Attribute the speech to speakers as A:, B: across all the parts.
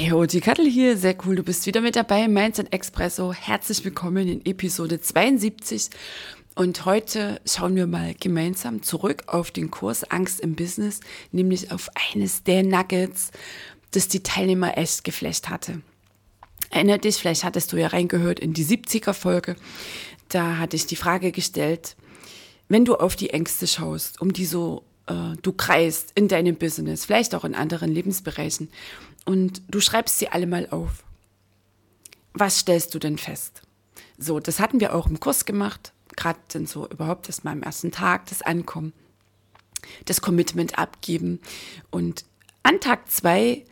A: Hey, die Kattel hier, sehr cool, du bist wieder mit dabei Mindset Expresso. Herzlich willkommen in Episode 72. Und heute schauen wir mal gemeinsam zurück auf den Kurs Angst im Business, nämlich auf eines der Nuggets, das die Teilnehmer echt geflecht hatte. Erinner dich, vielleicht hattest du ja reingehört in die 70er Folge. Da hatte ich die Frage gestellt, wenn du auf die Ängste schaust, um die so du kreist in deinem Business, vielleicht auch in anderen Lebensbereichen, und du schreibst sie alle mal auf. Was stellst du denn fest? So, das hatten wir auch im Kurs gemacht, gerade dann so überhaupt erst mal am ersten Tag, das Ankommen, das Commitment abgeben. Und an Tag zwei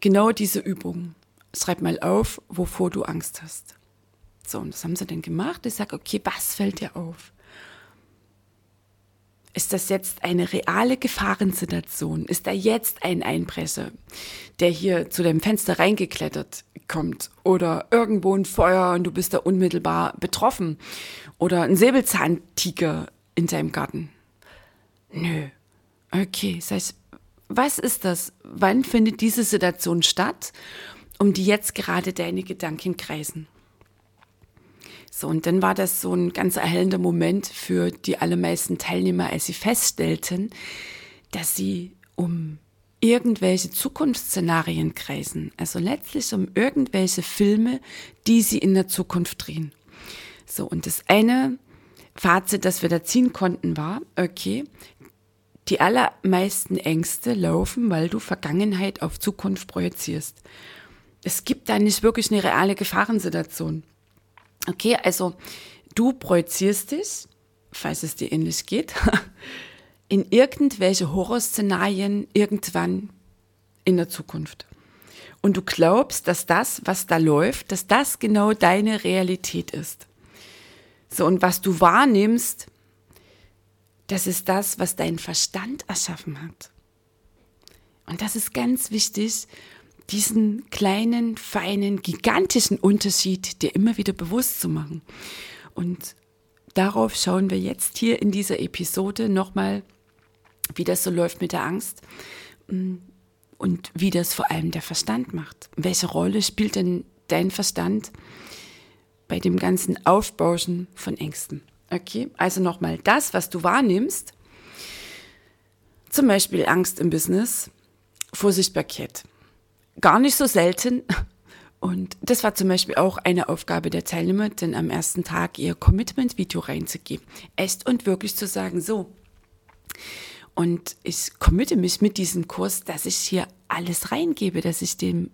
A: genau diese Übung. Schreib mal auf, wovor du Angst hast. So, und das haben sie dann gemacht. Ich sage, okay, was fällt dir auf? Ist das jetzt eine reale Gefahrensituation? Ist da jetzt ein Einbrecher, der hier zu deinem Fenster reingeklettert kommt? Oder irgendwo ein Feuer und du bist da unmittelbar betroffen? Oder ein Säbelzahntiger in deinem Garten? Nö. Okay, das heißt, was ist das? Wann findet diese Situation statt, um die jetzt gerade deine Gedanken kreisen? So, und dann war das so ein ganz erhellender Moment für die allermeisten Teilnehmer, als sie feststellten, dass sie um irgendwelche Zukunftsszenarien kreisen. Also letztlich um irgendwelche Filme, die sie in der Zukunft drehen. So, und das eine Fazit, das wir da ziehen konnten, war, okay, die allermeisten Ängste laufen, weil du Vergangenheit auf Zukunft projizierst. Es gibt da nicht wirklich eine reale Gefahrensituation. Okay, also du projizierst dich, falls es dir ähnlich geht, in irgendwelche Horrorszenarien irgendwann in der Zukunft. Und du glaubst, dass das, was da läuft, dass das genau deine Realität ist. So, und was du wahrnimmst, das ist das, was dein Verstand erschaffen hat. Und das ist ganz wichtig, diesen kleinen, feinen, gigantischen Unterschied dir immer wieder bewusst zu machen. Und darauf schauen wir jetzt hier in dieser Episode nochmal, wie das so läuft mit der Angst mm, und wie das vor allem der Verstand macht. Welche Rolle spielt denn dein Verstand bei dem ganzen Aufbauschen von Ängsten? Okay, also nochmal das, was du wahrnimmst, zum Beispiel Angst im Business, Vorsichtbarkeit gar nicht so selten. Und das war zum Beispiel auch eine Aufgabe der Teilnehmer, denn am ersten Tag ihr Commitment-Video reinzugeben. Echt und wirklich zu sagen, so. Und ich committe mich mit diesem Kurs, dass ich hier alles reingebe, dass ich dem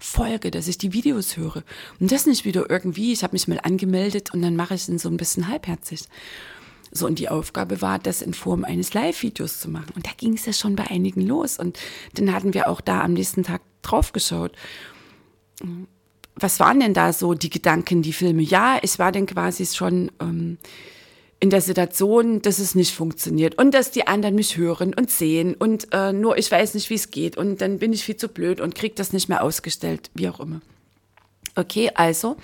A: folge, dass ich die Videos höre. Und das nicht wieder irgendwie, ich habe mich mal angemeldet und dann mache ich es so ein bisschen halbherzig. So, und die Aufgabe war, das in Form eines Live-Videos zu machen. Und da ging es ja schon bei einigen los. Und dann hatten wir auch da am nächsten Tag drauf geschaut. Was waren denn da so die Gedanken, die Filme? Ja, ich war dann quasi schon ähm, in der Situation, dass es nicht funktioniert und dass die anderen mich hören und sehen und äh, nur ich weiß nicht, wie es geht und dann bin ich viel zu blöd und krieg das nicht mehr ausgestellt, wie auch immer. Okay, also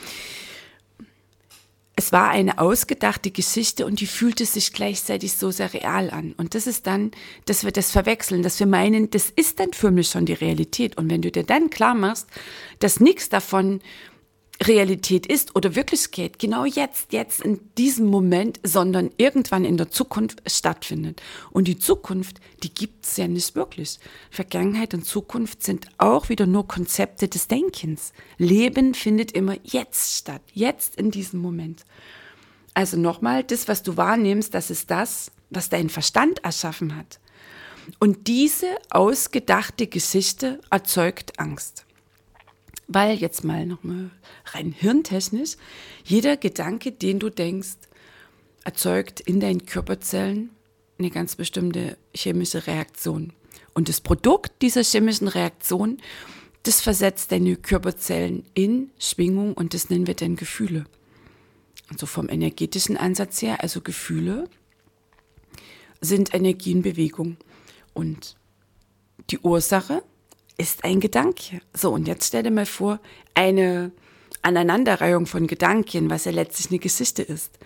A: es war eine ausgedachte Geschichte und die fühlte sich gleichzeitig so sehr real an. Und das ist dann, dass wir das verwechseln, dass wir meinen, das ist dann für mich schon die Realität. Und wenn du dir dann klar machst, dass nichts davon Realität ist oder Wirklichkeit genau jetzt, jetzt in diesem Moment, sondern irgendwann in der Zukunft stattfindet. Und die Zukunft, die gibt's ja nicht wirklich. Vergangenheit und Zukunft sind auch wieder nur Konzepte des Denkens. Leben findet immer jetzt statt, jetzt in diesem Moment. Also nochmal, das, was du wahrnimmst, das ist das, was dein Verstand erschaffen hat. Und diese ausgedachte Geschichte erzeugt Angst weil jetzt mal nochmal rein hirntechnisch, jeder Gedanke, den du denkst, erzeugt in deinen Körperzellen eine ganz bestimmte chemische Reaktion. Und das Produkt dieser chemischen Reaktion, das versetzt deine Körperzellen in Schwingung und das nennen wir dann Gefühle. Also vom energetischen Ansatz her, also Gefühle sind Energie in Bewegung. Und die Ursache ist ein Gedanke. So, und jetzt stell dir mal vor, eine Aneinanderreihung von Gedanken, was ja letztlich eine Geschichte ist.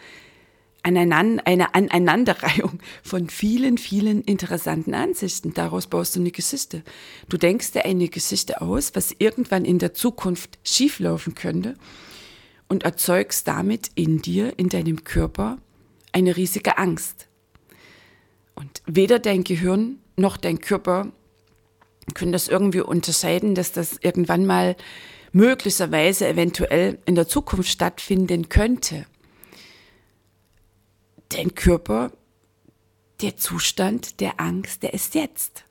A: Eine Aneinanderreihung von vielen, vielen interessanten Ansichten. Daraus baust du eine Geschichte. Du denkst dir eine Geschichte aus, was irgendwann in der Zukunft schieflaufen könnte und erzeugst damit in dir, in deinem Körper, eine riesige Angst. Und weder dein Gehirn noch dein Körper können das irgendwie unterscheiden, dass das irgendwann mal möglicherweise eventuell in der Zukunft stattfinden könnte. Dein Körper, der Zustand der Angst, der ist jetzt.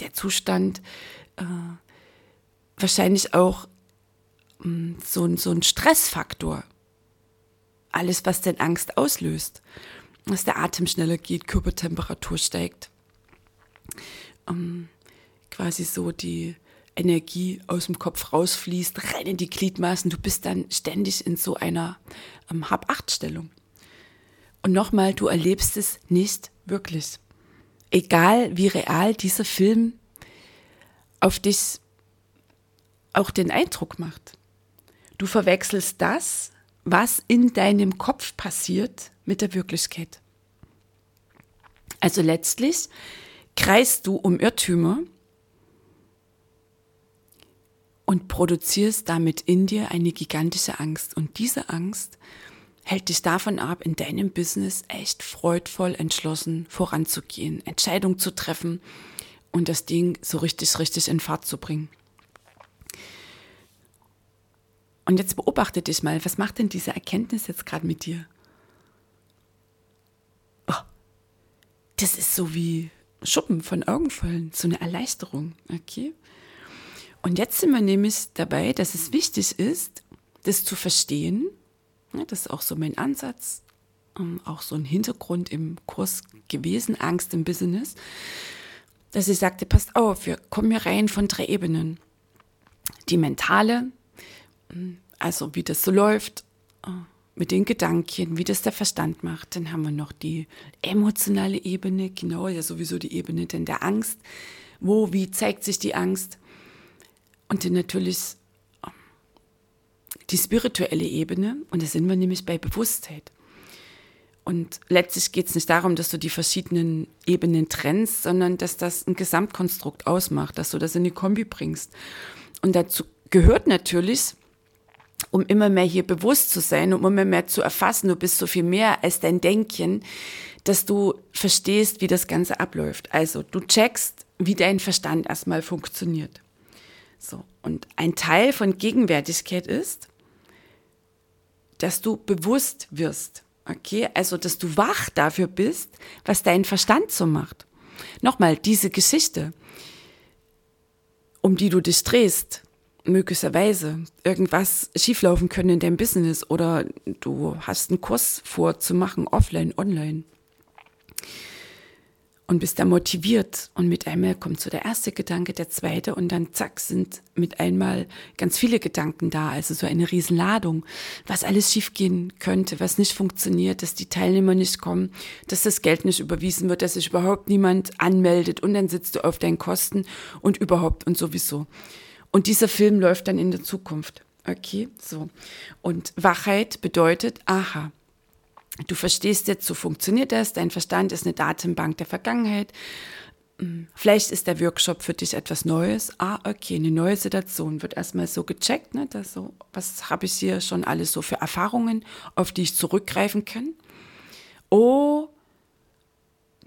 A: Der Zustand, äh, wahrscheinlich auch mh, mm, so, ein, so ein Stressfaktor. Alles, was denn Angst auslöst. Dass der Atem schneller geht, Körpertemperatur steigt. Ähm, quasi so die Energie aus dem Kopf rausfließt, rein in die Gliedmaßen. Du bist dann ständig in so einer ähm, Hab-Acht-Stellung. Und nochmal, du erlebst es nicht wirklich. Egal wie real dieser Film auf dich auch den Eindruck macht. Du verwechselst das, was in deinem Kopf passiert, mit der Wirklichkeit. Also letztlich kreist du um Irrtümer, und produzierst damit in dir eine gigantische Angst. Und diese Angst hält dich davon ab, in deinem Business echt freudvoll entschlossen voranzugehen, Entscheidungen zu treffen und das Ding so richtig, richtig in Fahrt zu bringen. Und jetzt beobachte dich mal, was macht denn diese Erkenntnis jetzt gerade mit dir? Oh, das ist so wie Schuppen von Augenfallen, so eine Erleichterung, okay? Und jetzt sind wir nämlich dabei, dass es wichtig ist, das zu verstehen. Das ist auch so mein Ansatz, ähm, auch so ein Hintergrund im Kurs gewesen, Angst im Business, dass ich sagte, passt auf, wir kommen hier rein von drei Ebenen. Die mentale, ähm, also wie das so läuft, äh, mit den Gedanken, wie das der Verstand macht. Dann haben wir noch die emotionale Ebene, genau, ja sowieso die Ebene denn der Angst. Wo, wie zeigt sich die Angst? Und natürlich ähm, die spirituelle Ebene, und da sind wir nämlich bei Bewusstheit. Und letztlich geht es nicht darum, dass du die verschiedenen Ebenen trennst, sondern dass das ein Gesamtkonstrukt ausmacht, dass du das in die Kombi bringst. Und dazu gehört natürlich, um immer mehr hier bewusst zu sein, um immer mehr zu erfassen, du bist so viel mehr als dein Denken, dass du verstehst, wie das Ganze abläuft. Also du checkst, wie dein Verstand erstmal funktioniert. So. Und ein Teil von Gegenwärtigkeit ist, dass du bewusst wirst. Okay, also dass du wach dafür bist, was dein Verstand so macht. Nochmal, diese Geschichte, um die du dich drehst, möglicherweise irgendwas schieflaufen können in deinem Business oder du hast einen Kurs vorzumachen, offline, online und bist da motiviert und mit einmal kommt so der erste Gedanke, der zweite und dann zack sind mit einmal ganz viele Gedanken da, also so eine Riesenladung, was alles schiefgehen könnte, was nicht funktioniert, dass die Teilnehmer nicht kommen, dass das Geld nicht überwiesen wird, dass sich überhaupt niemand anmeldet und dann sitzt du auf deinen Kosten und überhaupt und sowieso. Und dieser Film läuft dann in der Zukunft. Okay, so. Und Wachheit bedeutet, aha, Du verstehst jetzt, so funktioniert das. Dein Verstand ist eine Datenbank der Vergangenheit. Hm, vielleicht ist der Workshop für dich etwas Neues. Ah, okay, eine neue Situation wird erstmal so gecheckt. Ne? Das so, was habe ich hier schon alles so für Erfahrungen, auf die ich zurückgreifen kann? Oh,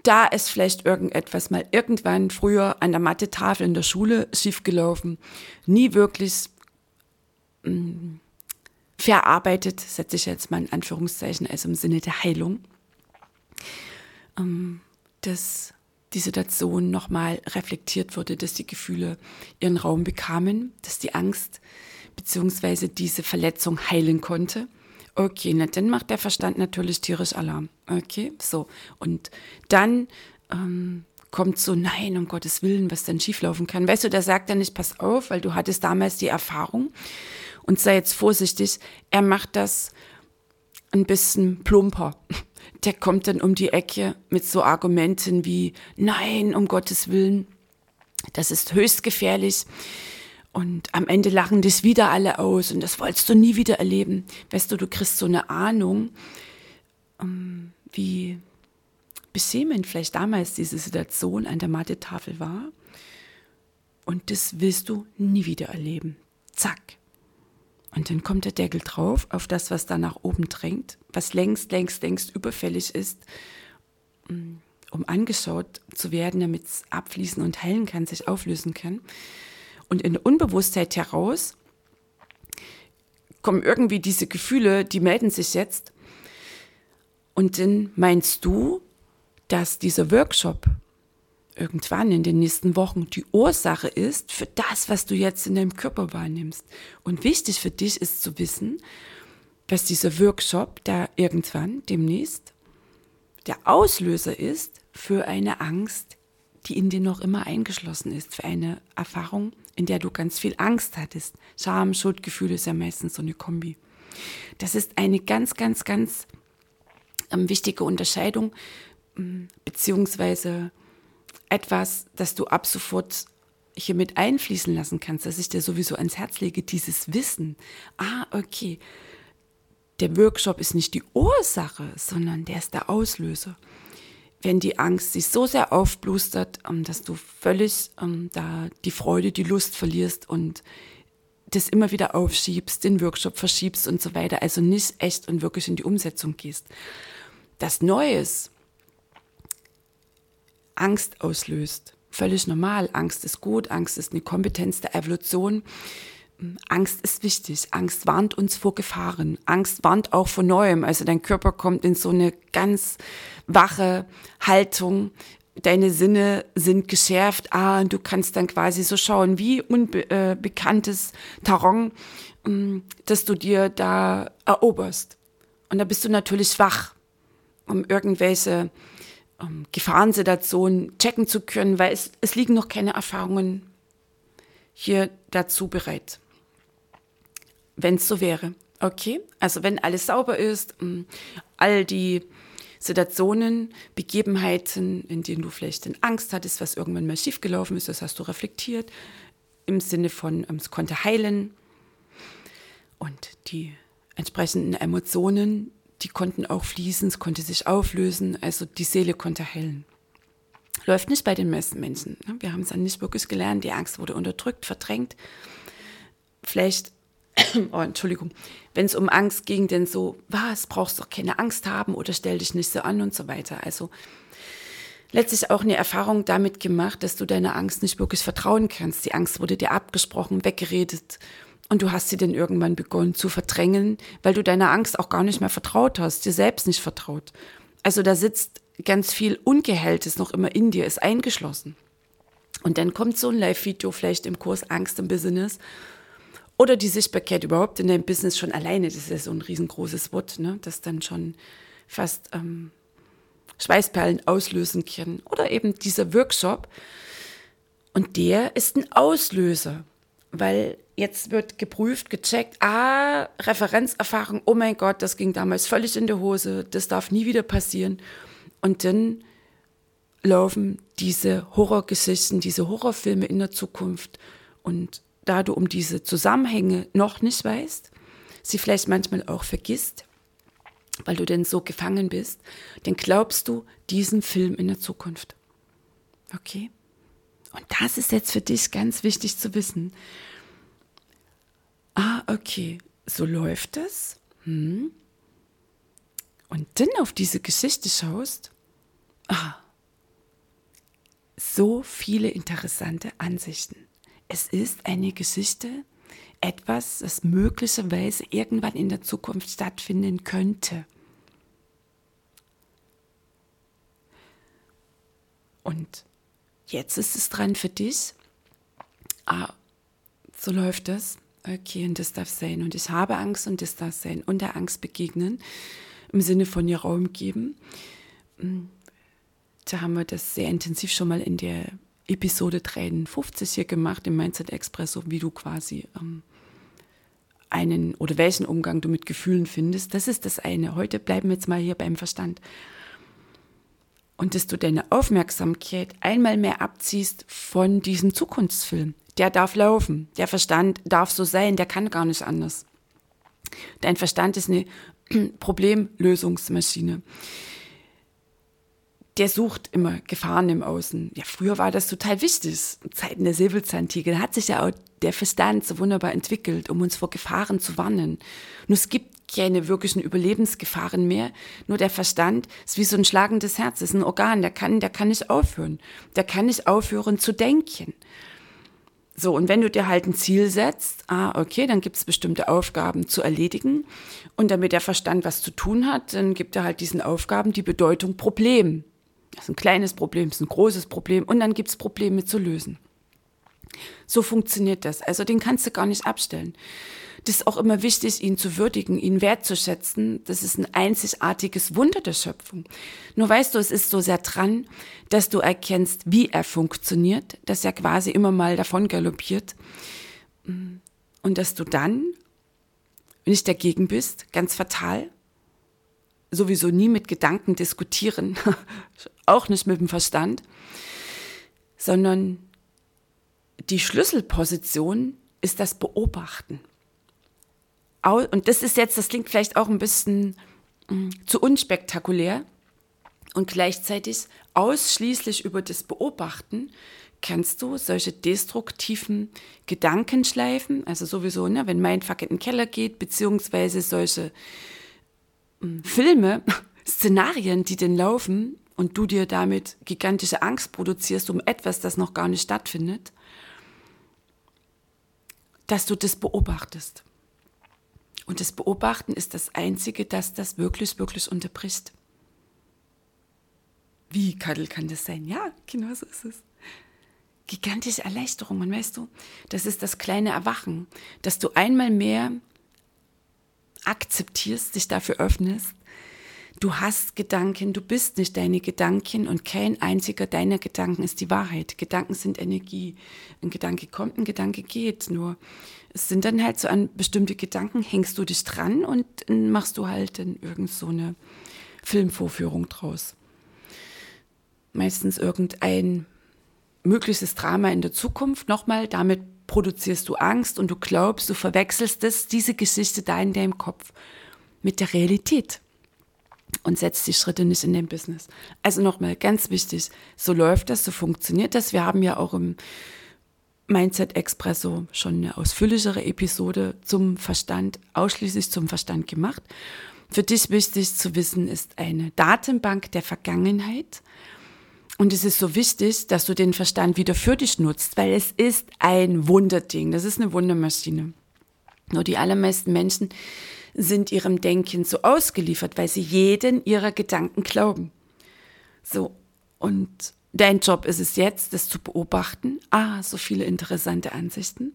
A: da ist vielleicht irgendetwas mal irgendwann früher an der Mathe-Tafel in der Schule schiefgelaufen. Nie wirklich. Mh, hm, verarbeitet, setze ich jetzt mal in Anführungszeichen, also im Sinne der Heilung, ähm, dass die Situation nochmal reflektiert wurde, dass die Gefühle ihren Raum bekamen, dass die Angst beziehungsweise diese Verletzung heilen konnte. Okay, na, dann macht der Verstand natürlich tierisch Alarm. Okay, so. Und dann ähm, kommt so, nein, um Gottes Willen, was denn schieflaufen kann. Weißt du, da sagt er nicht, pass auf, weil du hattest damals die Erfahrung und sei jetzt vorsichtig. Er macht das ein bisschen plumper. Der kommt dann um die Ecke mit so Argumenten wie, nein, um Gottes Willen, das ist höchst gefährlich. Und am Ende lachen dich wieder alle aus und das wolltest du nie wieder erleben. Weißt du, du kriegst so eine Ahnung, ähm, wie beschämend vielleicht damals diese Situation an der Mathe-Tafel war. Und das willst du nie wieder erleben. Zack. Und dann kommt der Deckel drauf auf das, was da nach oben drängt, was längst, längst, längst überfällig ist, mm, um angeschaut zu werden, damit es abfließen und heilen kann, sich auflösen kann. Und in der Unbewusstheit heraus kommen irgendwie diese Gefühle, die melden sich jetzt. Und dann meinst du, dass dieser Workshop irgendwann in den nächsten Wochen die Ursache ist für das, was du jetzt in deinem Körper wahrnimmst. Und wichtig für dich ist zu wissen, dass dieser Workshop da irgendwann demnächst der Auslöser ist für eine Angst, die in dir noch immer eingeschlossen ist, für eine Erfahrung, in der du ganz viel Angst hattest. Scham, Schuldgefühle ist ja meistens so eine Kombi. Das ist eine ganz, ganz, ganz ähm, wichtige Unterscheidung, beziehungsweise etwas, das du ab sofort hier mit einfließen lassen kannst, dass ich dir sowieso ans Herz lege, dieses Wissen. Ah, okay. Der Workshop ist nicht die Ursache, sondern der ist der Auslöser. Wenn die Angst sich so sehr aufblustert, ähm, dass du völlig ähm, da die Freude, die Lust verlierst und das immer wieder aufschiebst, den Workshop verschiebst und so weiter, also nicht echt und wirklich in die Umsetzung gehst. Das Neues, Angst auslöst. Völlig normal. Angst ist gut. Angst ist eine Kompetenz der Evolution. Angst ist wichtig. Angst warnt uns vor Gefahren. Angst warnt auch vor Neuem. Also dein Körper kommt in so eine ganz wache Haltung. Deine Sinne sind geschärft. Ah, und du kannst dann quasi so schauen, wie unbekanntes äh, Terrain, ähm, dass du dir da eroberst. Und da bist du natürlich wach, um irgendwelche ähm, Gefahrensituationen checken zu können, weil es, es liegen noch keine Erfahrungen hier dazu bereit. Wenn es so wäre. Okay, also wenn alles sauber ist, ähm, all die Situationen, Begebenheiten, in denen du vielleicht in Angst hattest, was irgendwann mal schiefgelaufen ist, das hast du reflektiert, im Sinne von, ähm, es konnte heilen und die entsprechenden Emotionen, die konnten auch fließen, es konnte sich auflösen, also die Seele konnte heilen. Läuft nicht bei den meisten Menschen. Ne? Wir haben es dann nicht wirklich gelernt, die Angst wurde unterdrückt, verdrängt. Vielleicht, oh, Entschuldigung, wenn es um Angst ging, denn so, was, brauchst du doch keine Angst haben oder stell dich nicht so an und so weiter. Also letztlich auch eine Erfahrung damit gemacht, dass du deiner Angst nicht wirklich vertrauen kannst. Die Angst wurde dir abgesprochen, weggeredet und du hast sie dann irgendwann begonnen zu verdrängen, weil du deiner Angst auch gar nicht mehr vertraut hast, dir selbst nicht vertraut. Also da sitzt ganz viel Ungehelltes noch immer in dir, ist eingeschlossen. Und dann kommt so ein Live-Video vielleicht im Kurs Angst im Business oder die Sichtbarkeit überhaupt in deinem Business schon alleine. Das ist ja so ein riesengroßes Wort, ne? das dann schon fast ähm, Schweißperlen auslösen kann. Oder eben dieser Workshop. Und der ist ein Auslöser, weil jetzt wird geprüft, gecheckt, ah, Referenzerfahrung, oh mein Gott, das ging damals völlig in die Hose, das darf nie wieder passieren. Und dann laufen diese Horrorgeschichten, diese Horrorfilme in der Zukunft. Und da du um diese Zusammenhänge noch nicht weißt, sie vielleicht manchmal auch vergisst, weil du denn so gefangen bist, dann glaubst du diesen Film in der Zukunft. Okay? Und das ist jetzt für dich ganz wichtig zu wissen ah, okay, so läuft es. Hm. Und dann auf diese Geschichte schaust, ah, so viele interessante Ansichten. Es ist eine Geschichte, etwas, das möglicherweise irgendwann in der Zukunft stattfinden könnte. Und jetzt ist es dran für dich. Ah, so läuft es Okay, und das darf sein. Und ich habe Angst und das darf sein. Und der Angst begegnen, im Sinne von ihr Raum geben. Hm, da haben wir das sehr intensiv schon mal in der Episode 53 hier gemacht, im Mindset Expresso, wie du quasi ähm, einen oder welchen Umgang du mit Gefühlen findest. Das ist das eine. Heute bleiben wir jetzt mal hier beim Verstand. Und dass du deine Aufmerksamkeit einmal mehr abziehst von diesem Zukunftsfilm. Der darf laufen. Der Verstand darf so sein. Der kann gar nicht anders. Dein Verstand ist eine Problemlösungsmaschine der sucht immer Gefahren im Außen. Ja, früher war das total wichtig. In Zeiten der Säbelzahntiger hat sich ja auch der Verstand so wunderbar entwickelt, um uns vor Gefahren zu warnen. Nur es gibt keine wirklichen Überlebensgefahren mehr. Nur der Verstand ist wie so ein schlagendes Herz, ist ein Organ, der kann, der kann nicht aufhören. Der kann nicht aufhören zu denken. So, und wenn du dir halt ein Ziel setzt, ah, okay, dann gibt es bestimmte Aufgaben zu erledigen. Und damit der Verstand was zu tun hat, dann gibt er halt diesen Aufgaben die Bedeutung Problem. Das ist ein kleines Problem, das ist ein großes Problem und dann gibt es Probleme zu lösen. So funktioniert das. Also den kannst du gar nicht abstellen. Das ist auch immer wichtig, ihn zu würdigen, ihn wertzuschätzen. Das ist ein einzigartiges Wunder der Schöpfung. Nur weißt du, es ist so sehr dran, dass du erkennst, wie er funktioniert, dass er quasi immer mal davon galoppiert. Und dass du dann nicht dagegen bist, ganz fatal, sowieso nie mit Gedanken diskutieren, auch nicht mit dem Verstand, sondern die Schlüsselposition ist das Beobachten. Und das ist jetzt, das klingt vielleicht auch ein bisschen hm, zu unspektakulär. Und gleichzeitig ausschließlich über das Beobachten kannst du solche destruktiven Gedankenschleifen, also sowieso, ne, wenn mein Fuck in den Keller geht, beziehungsweise solche Filme, Szenarien, die denn laufen und du dir damit gigantische Angst produzierst um etwas, das noch gar nicht stattfindet, dass du das beobachtest. Und das Beobachten ist das Einzige, das das wirklich, wirklich unterbricht. Wie Kadel kann das sein? Ja, genau so ist es. Gigantische Erleichterung. Und weißt du, das ist das kleine Erwachen, dass du einmal mehr akzeptierst, dich dafür öffnest. Du hast Gedanken, du bist nicht deine Gedanken und kein einziger deiner Gedanken ist die Wahrheit. Gedanken sind Energie. Ein Gedanke kommt, ein Gedanke geht. Nur es sind dann halt so an bestimmte Gedanken, hängst du dich dran und machst du halt dann irgend so eine Filmvorführung draus. Meistens irgendein mögliches Drama in der Zukunft. Nochmal, damit produzierst du Angst und du glaubst, du verwechselst das, diese Geschichte da in deinem Kopf mit der Realität und setzt die Schritte nicht in dein Business. Also nochmal ganz wichtig, so läuft das, so funktioniert das. Wir haben ja auch im Mindset Expresso schon eine ausführlichere Episode zum Verstand, ausschließlich zum Verstand gemacht. Für dich wichtig zu wissen ist eine Datenbank der Vergangenheit und es ist so wichtig, dass du den Verstand wieder für dich nutzt, weil es ist ein Wunderding. Das ist eine Wundermaschine. Nur die allermeisten Menschen sind ihrem Denken so ausgeliefert, weil sie jeden ihrer Gedanken glauben. So. Und dein Job ist es jetzt, das zu beobachten. Ah, so viele interessante Ansichten.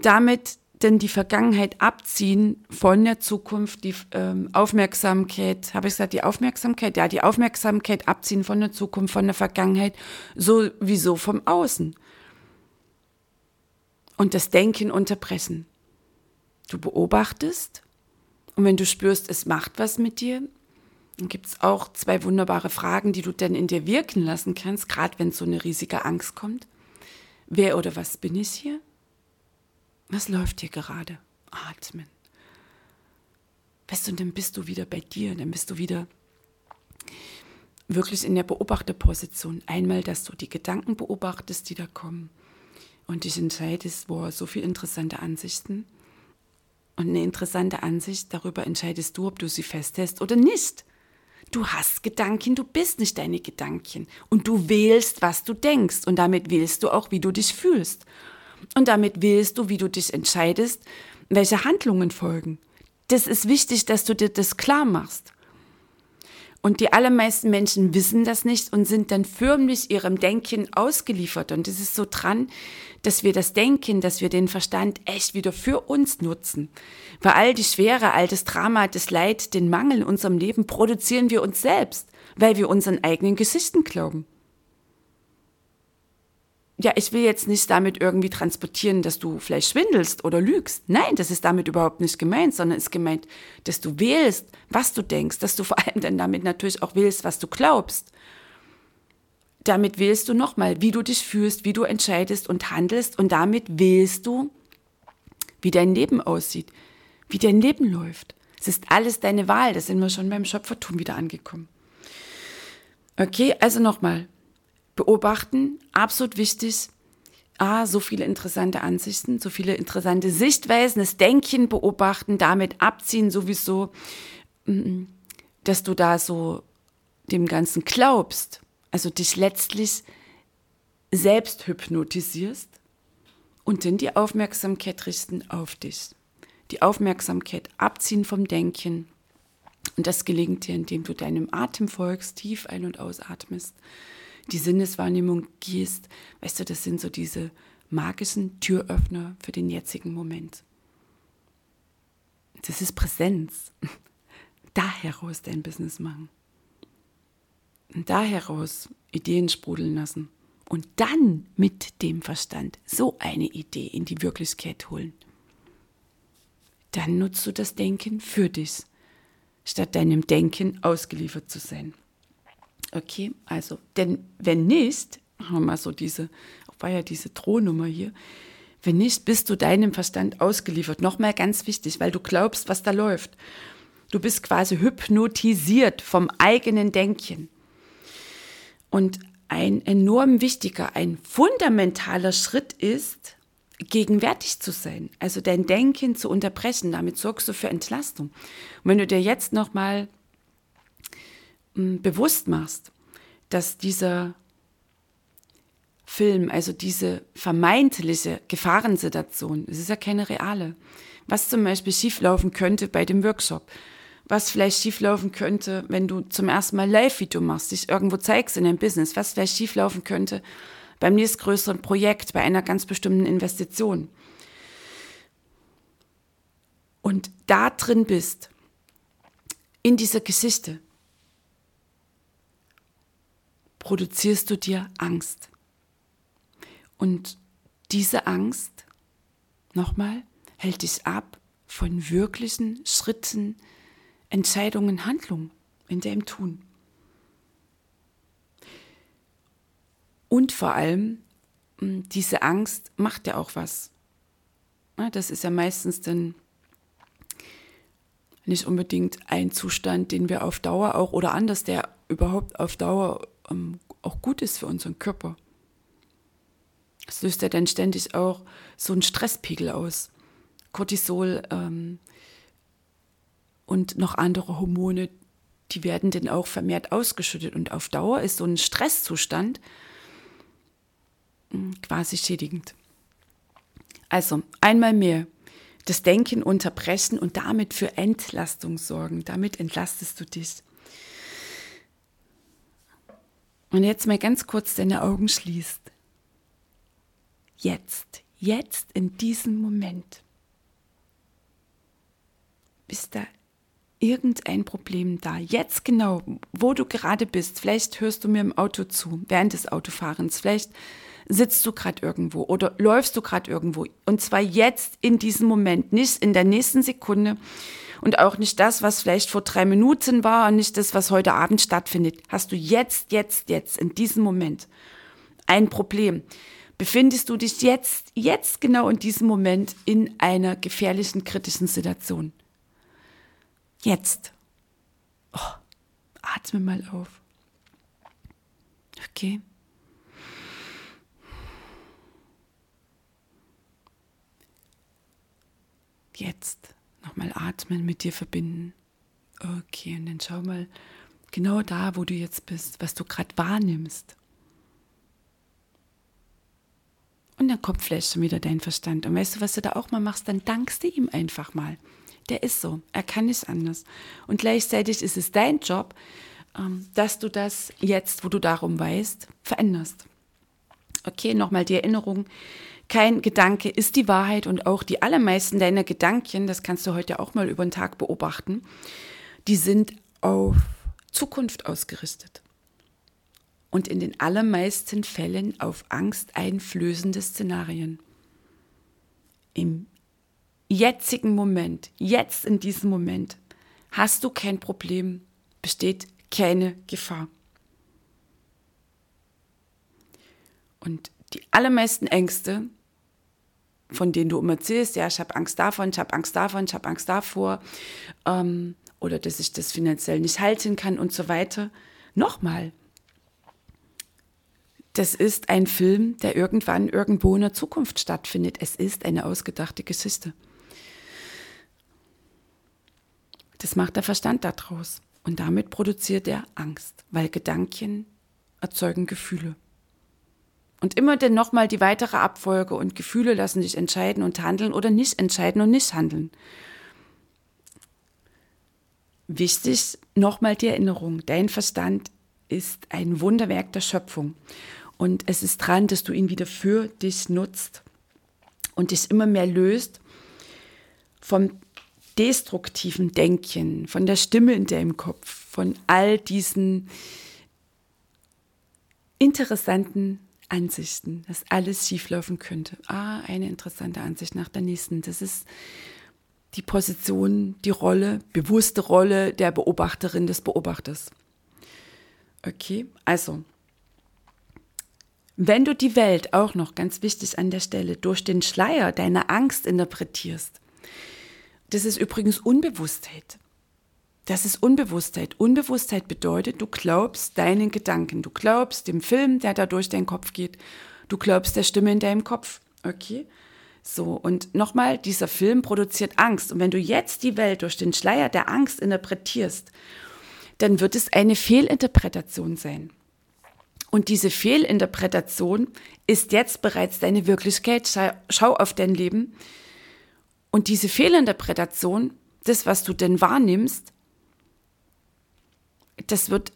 A: Damit denn die Vergangenheit abziehen von der Zukunft, die ähm, Aufmerksamkeit, habe ich gesagt, die Aufmerksamkeit, ja, die Aufmerksamkeit abziehen von der Zukunft, von der Vergangenheit, sowieso vom Außen. Und das Denken unterbrechen. Du beobachtest und wenn du spürst, es macht was mit dir, dann gibt es auch zwei wunderbare Fragen, die du dann in dir wirken lassen kannst, gerade wenn so eine riesige Angst kommt. Wer oder was bin ich hier? Was läuft hier gerade? Atmen. Weißt du, und dann bist du wieder bei dir, dann bist du wieder wirklich in der Beobachterposition. Einmal, dass du die Gedanken beobachtest, die da kommen und dich entscheidest, wo so viele interessante Ansichten und eine interessante Ansicht, darüber entscheidest du, ob du sie festhältst oder nicht. Du hast Gedanken, du bist nicht deine Gedanken und du wählst, was du denkst und damit wählst du auch, wie du dich fühlst. Und damit wählst du, wie du dich entscheidest, welche Handlungen folgen. Das ist wichtig, dass du dir das klar machst. Und die allermeisten Menschen wissen das nicht und sind dann förmlich ihrem Denken ausgeliefert. Und es ist so dran, dass wir das Denken, dass wir den Verstand echt wieder für uns nutzen. Weil all die Schwere, all das Drama, das Leid, den Mangel in unserem Leben produzieren wir uns selbst, weil wir unseren eigenen Geschichten glauben ja, ich will jetzt nicht damit irgendwie transportieren, dass du vielleicht schwindelst oder lügst. Nein, das ist damit überhaupt nicht gemeint, sondern ist gemeint, dass du wählst, was du denkst, dass du vor allem dann damit natürlich auch wählst, was du glaubst. Damit wählst du nochmal, wie du dich fühlst, wie du entscheidest und handelst und damit wählst du, wie dein Leben aussieht, wie dein Leben läuft. Es ist alles deine Wahl, da sind wir schon beim Schöpfertum wieder angekommen. Okay, also nochmal, beobachten, absolut wichtig. Ah, so viele interessante Ansichten, so viele interessante Sichtweisen, das Denken beobachten, damit abziehen sowieso, mm, dass du da so dem Ganzen glaubst, also dich letztlich selbst hypnotisierst und dann die Aufmerksamkeit richten auf dich. Die Aufmerksamkeit abziehen vom Denken. Und das gelingt dir, indem du deinem Atem folgst, tief ein- und ausatmest die Sinneswahrnehmung gehst, weißt du, das sind so diese magischen Türöffner für den jetzigen Moment. Das ist Präsenz. Da heraus dein Business machen. Und da heraus Ideen sprudeln lassen. Und dann mit dem Verstand so eine Idee in die Wirklichkeit holen. Dann nutzt du das Denken für dich, statt deinem Denken ausgeliefert zu sein. Okay, also, denn wenn nicht, haben wir mal so diese, war ja diese Drohnummer hier, wenn nicht, bist du deinem Verstand ausgeliefert. Nochmal ganz wichtig, weil du glaubst, was da läuft. Du bist quasi hypnotisiert vom eigenen Denken. Und ein enorm wichtiger, ein fundamentaler Schritt ist, gegenwärtig zu sein, also dein Denken zu unterbrechen. Damit sorgst du für Entlastung. Und wenn du dir jetzt nochmal bewusst machst, dass dieser Film, also diese vermeintliche Gefahrensituation, es ist ja keine reale, was zum Beispiel schieflaufen könnte bei dem Workshop, was vielleicht schieflaufen könnte, wenn du zum ersten Mal Live-Video machst, dich irgendwo zeigst in deinem Business, was vielleicht schieflaufen könnte beim nächstgrößeren Projekt, bei einer ganz bestimmten Investition. Und da drin bist, in dieser Geschichte, produzierst du dir Angst. Und diese Angst, nochmal, hält dich ab von wirklichen Schritten, Entscheidungen, Handlungen in dem Tun. Und vor allem, hm, diese Angst macht ja auch was. Das ist ja meistens dann nicht unbedingt ein Zustand, den wir auf Dauer auch oder anders, der überhaupt auf Dauer ähm, auch gut ist für unseren Körper. Es löst ja dann ständig auch so einen Stresspegel aus. Cortisol ähm, und noch andere Hormone, die werden dann auch vermehrt ausgeschüttet. Und auf Dauer ist so ein Stresszustand hm, quasi schädigend. Also einmal mehr das Denken unterbrechen und damit für Entlastung sorgen. Damit entlastest du dich. Und jetzt mal ganz kurz deine Augen schließt. Jetzt, jetzt in diesem Moment. Ist da irgendein Problem da? Jetzt genau, wo du gerade bist. Vielleicht hörst du mir im Auto zu, während des Autofahrens. Vielleicht sitzt du gerade irgendwo oder läufst du gerade irgendwo. Und zwar jetzt in diesem Moment, nicht in der nächsten Sekunde, und auch nicht das, was vielleicht vor drei Minuten war und nicht das, was heute Abend stattfindet. Hast du jetzt, jetzt, jetzt, in diesem Moment ein Problem? Befindest du dich jetzt, jetzt genau in diesem Moment in einer gefährlichen, kritischen Situation? Jetzt. Oh, atme mal auf. Okay. Jetzt nochmal atmen, mit dir verbinden. Okay, und dann schau mal genau da, wo du jetzt bist, was du gerade wahrnimmst. Und dann kommt vielleicht schon wieder dein Verstand. Und weißt du, was du da auch mal machst? Dann dankst du ihm einfach mal. Der ist so. Er kann nicht anders. Und gleichzeitig ist es dein Job, ähm, dass du das jetzt, wo du darum weißt, veränderst. Okay, nochmal die Erinnerung. Kein Gedanke ist die Wahrheit und auch die allermeisten deiner Gedanken, das kannst du heute auch mal über den Tag beobachten, die sind auf Zukunft ausgerichtet. Und in den allermeisten Fällen auf angsteinflößende Szenarien. Im jetzigen Moment, jetzt in diesem Moment, hast du kein Problem, besteht keine Gefahr. Und die allermeisten Ängste, von denen du immer erzählst, ja, ich habe Angst davon, ich habe Angst davon, ich habe Angst davor, ähm, oder dass ich das finanziell nicht halten kann und so weiter. Nochmal, das ist ein Film, der irgendwann irgendwo in der Zukunft stattfindet. Es ist eine ausgedachte Geschichte. Das macht der Verstand daraus. Und damit produziert er Angst, weil Gedanken erzeugen Gefühle. Und immer denn nochmal die weitere Abfolge und Gefühle lassen dich entscheiden und handeln oder nicht entscheiden und nicht handeln. Wichtig nochmal die Erinnerung, dein Verstand ist ein Wunderwerk der Schöpfung. Und es ist dran, dass du ihn wieder für dich nutzt und dich immer mehr löst vom destruktiven Denken, von der Stimme in deinem Kopf, von all diesen interessanten Ansichten, dass alles schieflaufen könnte. Ah, eine interessante Ansicht nach der nächsten. Das ist die Position, die Rolle, bewusste Rolle der Beobachterin des Beobachters. Okay, also, wenn du die Welt auch noch ganz wichtig an der Stelle durch den Schleier deiner Angst interpretierst, das ist übrigens Unbewusstheit. Das ist Unbewusstheit. Unbewusstheit bedeutet, du glaubst deinen Gedanken. Du glaubst dem Film, der da durch deinen Kopf geht. Du glaubst der Stimme in deinem Kopf. Okay? So, und nochmal, dieser Film produziert Angst. Und wenn du jetzt die Welt durch den Schleier der Angst interpretierst, dann wird es eine Fehlinterpretation sein. Und diese Fehlinterpretation ist jetzt bereits deine Wirklichkeit. Schau auf dein Leben. Und diese Fehlinterpretation, das, was du denn wahrnimmst, das wird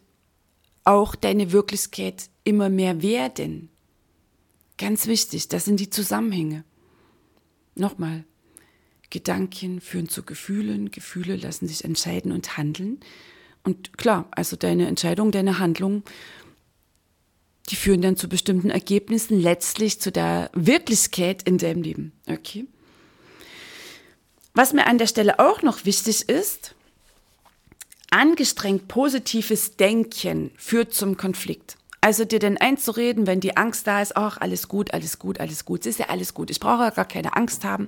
A: auch deine Wirklichkeit immer mehr werden. Ganz wichtig, das sind die Zusammenhänge. Nochmal, Gedanken führen zu Gefühlen, Gefühle lassen sich entscheiden und handeln. Und klar, also deine Entscheidung, deine Handlung, die führen dann zu bestimmten Ergebnissen, letztlich zu der Wirklichkeit in deinem Leben. Okay? Was mir an der Stelle auch noch wichtig ist, angestrengt positives Denken führt zum Konflikt. Also dir denn einzureden, wenn die Angst da ist, ach, alles gut, alles gut, alles gut, es ist ja alles gut, ich brauche ja gar keine Angst haben.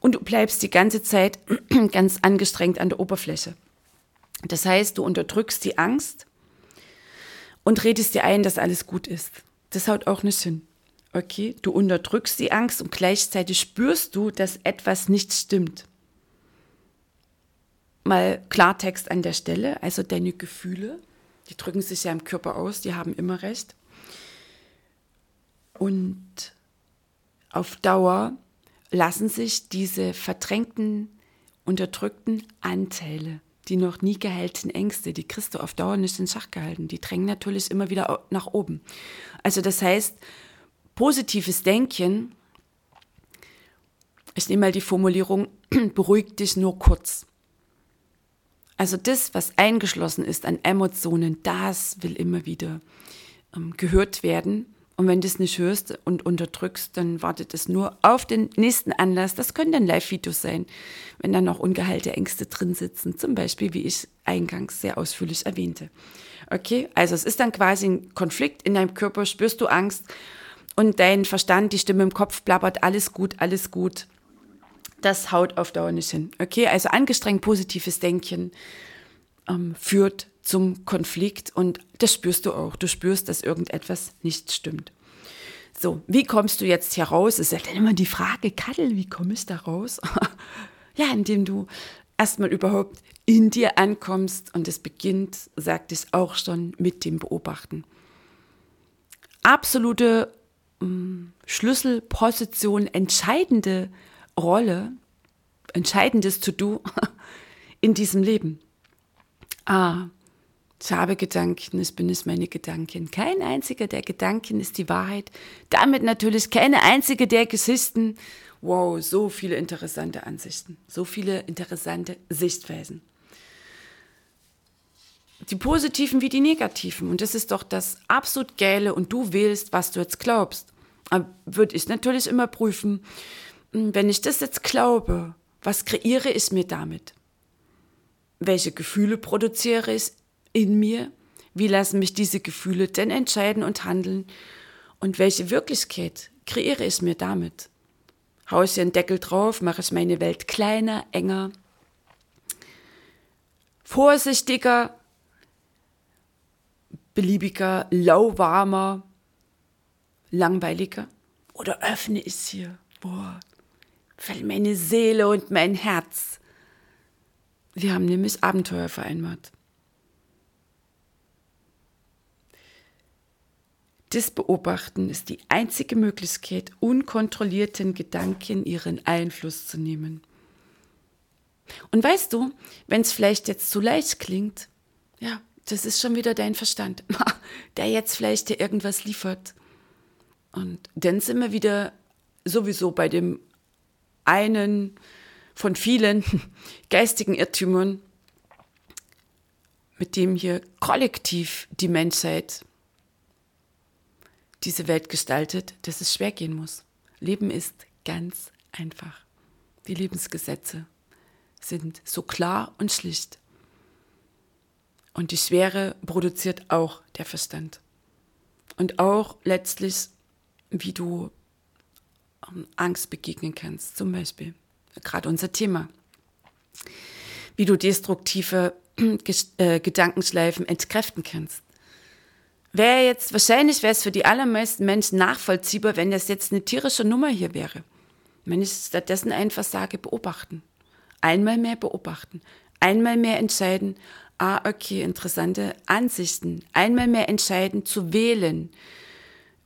A: Und du bleibst die ganze Zeit ganz angestrengt an der Oberfläche. Das heißt, du unterdrückst die Angst und redest dir ein, dass alles gut ist. Das haut auch nicht hin. Okay, du unterdrückst die Angst und gleichzeitig spürst du, dass etwas nicht stimmt mal Klartext an der Stelle, also deine Gefühle, die drücken sich ja im Körper aus, die haben immer recht. Und auf Dauer lassen sich diese verdrängten, unterdrückten Anteile, die noch nie geheilten Ängste, die kriegst du auf Dauer nicht in Schach gehalten. Die drängen natürlich immer wieder nach oben. Also das heißt, positives Denken, ich nehme mal die Formulierung, beruhigt dich nur kurz. Also das, was eingeschlossen ist an Emotionen, das will immer wieder ähm, gehört werden. Und wenn du es nicht hörst und unterdrückst, dann wartet es nur auf den nächsten Anlass. Das können dann Live-Videos sein, wenn dann noch ungeheilte Ängste drin sitzen. Zum Beispiel, wie ich eingangs sehr ausführlich erwähnte. Okay, also es ist dann quasi ein Konflikt in deinem Körper, spürst du Angst und dein Verstand, die Stimme im Kopf blabbert, alles gut, alles gut das haut auf Dauer nicht hin. Okay, also angestrengt positives Denken ähm, führt zum Konflikt und das spürst du auch. Du spürst, dass irgendetwas nicht stimmt. So, wie kommst du jetzt hier raus? Ist ja dann immer die Frage, Kaddel, wie komme ich da raus? ja, indem du erstmal überhaupt in dir ankommst und es beginnt, sagt es auch schon, mit dem Beobachten. Absolute ähm, Schlüsselposition, entscheidende Rolle, entscheidendes To-Do in diesem Leben. Ah, Ich habe Gedanken, ich bin es meine Gedanken. Kein einziger der Gedanken ist die Wahrheit. Damit natürlich keine einzige der Geschichten. Wow, so viele interessante Ansichten, so viele interessante Sichtweisen. Die positiven wie die negativen. Und das ist doch das absolut Geile. Und du wählst, was du jetzt glaubst. Würde ich natürlich immer prüfen, wenn ich das jetzt glaube, was kreiere ich mir damit? Welche Gefühle produziere ich in mir? Wie lassen mich diese Gefühle denn entscheiden und handeln? Und welche Wirklichkeit kreiere ich mir damit? Haue ich einen Deckel drauf, mache ich meine Welt kleiner, enger, vorsichtiger, beliebiger, lauwarmer, langweiliger? Oder öffne ich es hier? Boah, weil meine Seele und mein Herz. Wir haben nämlich Abenteuer vereinbart. Das Beobachten ist die einzige Möglichkeit, unkontrollierten Gedanken ihren Einfluss zu nehmen. Und weißt du, wenn es vielleicht jetzt zu leicht klingt, ja, das ist schon wieder dein Verstand, der jetzt vielleicht dir irgendwas liefert. Und dann sind wir wieder sowieso bei dem einen von vielen geistigen Irrtümern, mit dem hier kollektiv die Menschheit diese Welt gestaltet, dass es schwer gehen muss. Leben ist ganz einfach. Die Lebensgesetze sind so klar und schlicht. Und die Schwere produziert auch der Verstand. Und auch letztlich, wie du Angst begegnen kannst, zum Beispiel. Gerade unser Thema. Wie du destruktive äh, Gedankenschleifen entkräften kannst wäre jetzt, wahrscheinlich wäre es für die allermeisten Menschen nachvollziehbar, wenn das jetzt eine tierische Nummer hier wäre. Wenn ich stattdessen einfach sage, beobachten. Einmal mehr beobachten. Einmal mehr entscheiden, ah, okay, interessante Ansichten. Einmal mehr entscheiden zu wählen.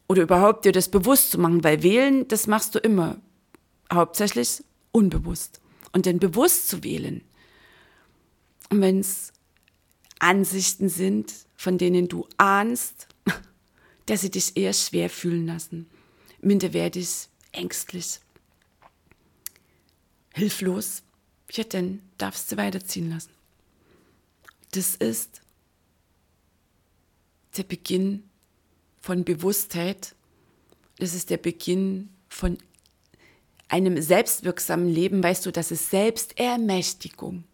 A: Oder überhaupt dir das bewusst zu machen, weil wählen, das machst du immer. Hauptsächlich unbewusst. Und dann bewusst zu wählen. Und wenn es Ansichten sind, von denen du ahnst, dass sie dich eher schwer fühlen lassen, minderwertig, ängstlich, hilflos, ja, dann darfst du weiterziehen lassen. Das ist der Beginn von Bewusstheit. Das ist der Beginn von einem selbstwirksamen Leben. Weißt du, das ist Selbstermächtigung.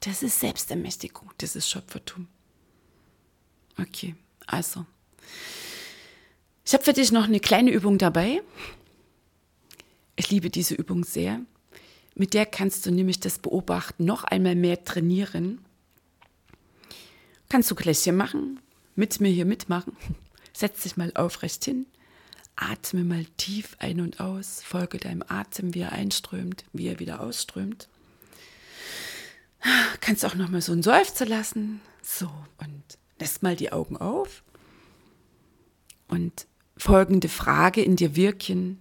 A: Das ist Selbstermächtigung. Das ist Schöpfertum. Okay, also. Ich habe für dich noch eine kleine Übung dabei. Ich liebe diese Übung sehr. Mit der kannst du nämlich das Beobachten noch einmal mehr trainieren. Kannst du gleich hier machen, mit mir hier mitmachen. Setz dich mal aufrecht hin. Atme mal tief ein und aus. Folge deinem Atem, wie er einströmt, wie er wieder ausströmt. Kannst auch noch mal so einen Seufzer lassen. So, und lässt mal die Augen auf und folgende Frage in dir wirken.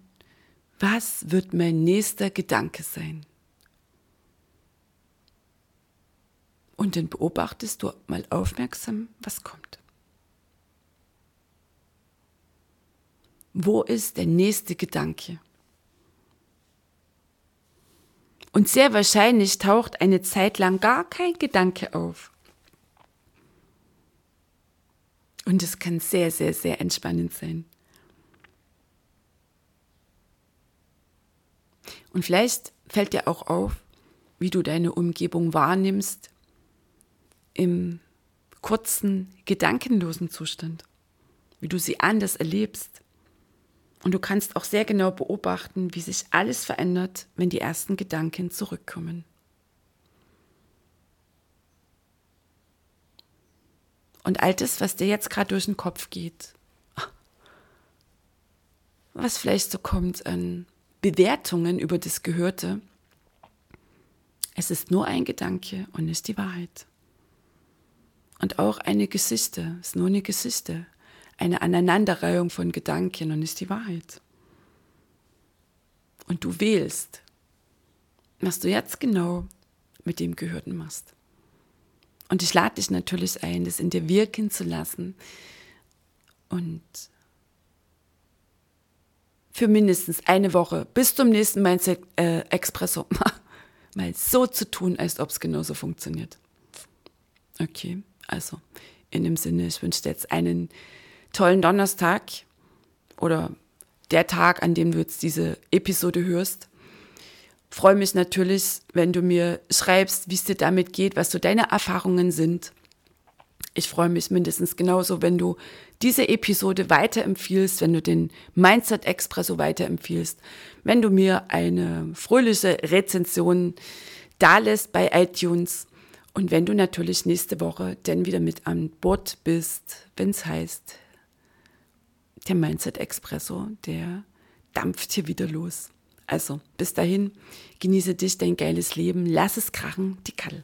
A: Was wird mein nächster Gedanke sein? Und dann beobachtest du mal aufmerksam, was kommt. Wo ist der nächste Gedanke? Und sehr wahrscheinlich taucht eine Zeit lang gar kein Gedanke auf. Und es kann sehr, sehr, sehr entspannend sein. Und vielleicht fällt dir auch auf, wie du deine Umgebung wahrnimmst im kurzen, gedankenlosen Zustand, wie du sie anders erlebst. Und du kannst auch sehr genau beobachten, wie sich alles verändert, wenn die ersten Gedanken zurückkommen. Und all das, was dir jetzt gerade durch den Kopf geht, was vielleicht so kommt an Bewertungen über das Gehörte, es ist nur ein Gedanke und nicht die Wahrheit. Und auch eine Geschichte ist nur eine Geschichte, eine Aneinanderreihung von Gedanken und ist die Wahrheit. Und du wählst, was du jetzt genau mit dem Gehörten machst. Und ich lade dich natürlich ein, das in dir wirken zu lassen und für mindestens eine Woche bis zum nächsten Mindset äh, Expresso mal so zu tun, als ob es genauso funktioniert. Okay, also in dem Sinne, ich wünsche dir jetzt einen tollen Donnerstag oder der Tag, an dem du jetzt diese Episode hörst. Freue mich natürlich, wenn du mir schreibst, wie es dir damit geht, was so deine Erfahrungen sind. Ich freue mich mindestens genauso, wenn du diese Episode weiterempfiehlst, wenn du den Mindset Expresso weiterempfiehlst, wenn du mir eine fröhliche Rezension dalässt bei iTunes und wenn du natürlich nächste Woche dann wieder mit an Bord bist, wenn es heißt, der Mindset Expresso, der dampft hier wieder los. Also, bis dahin, genieße dich, dein geiles Leben, lass es krachen, die Kattel.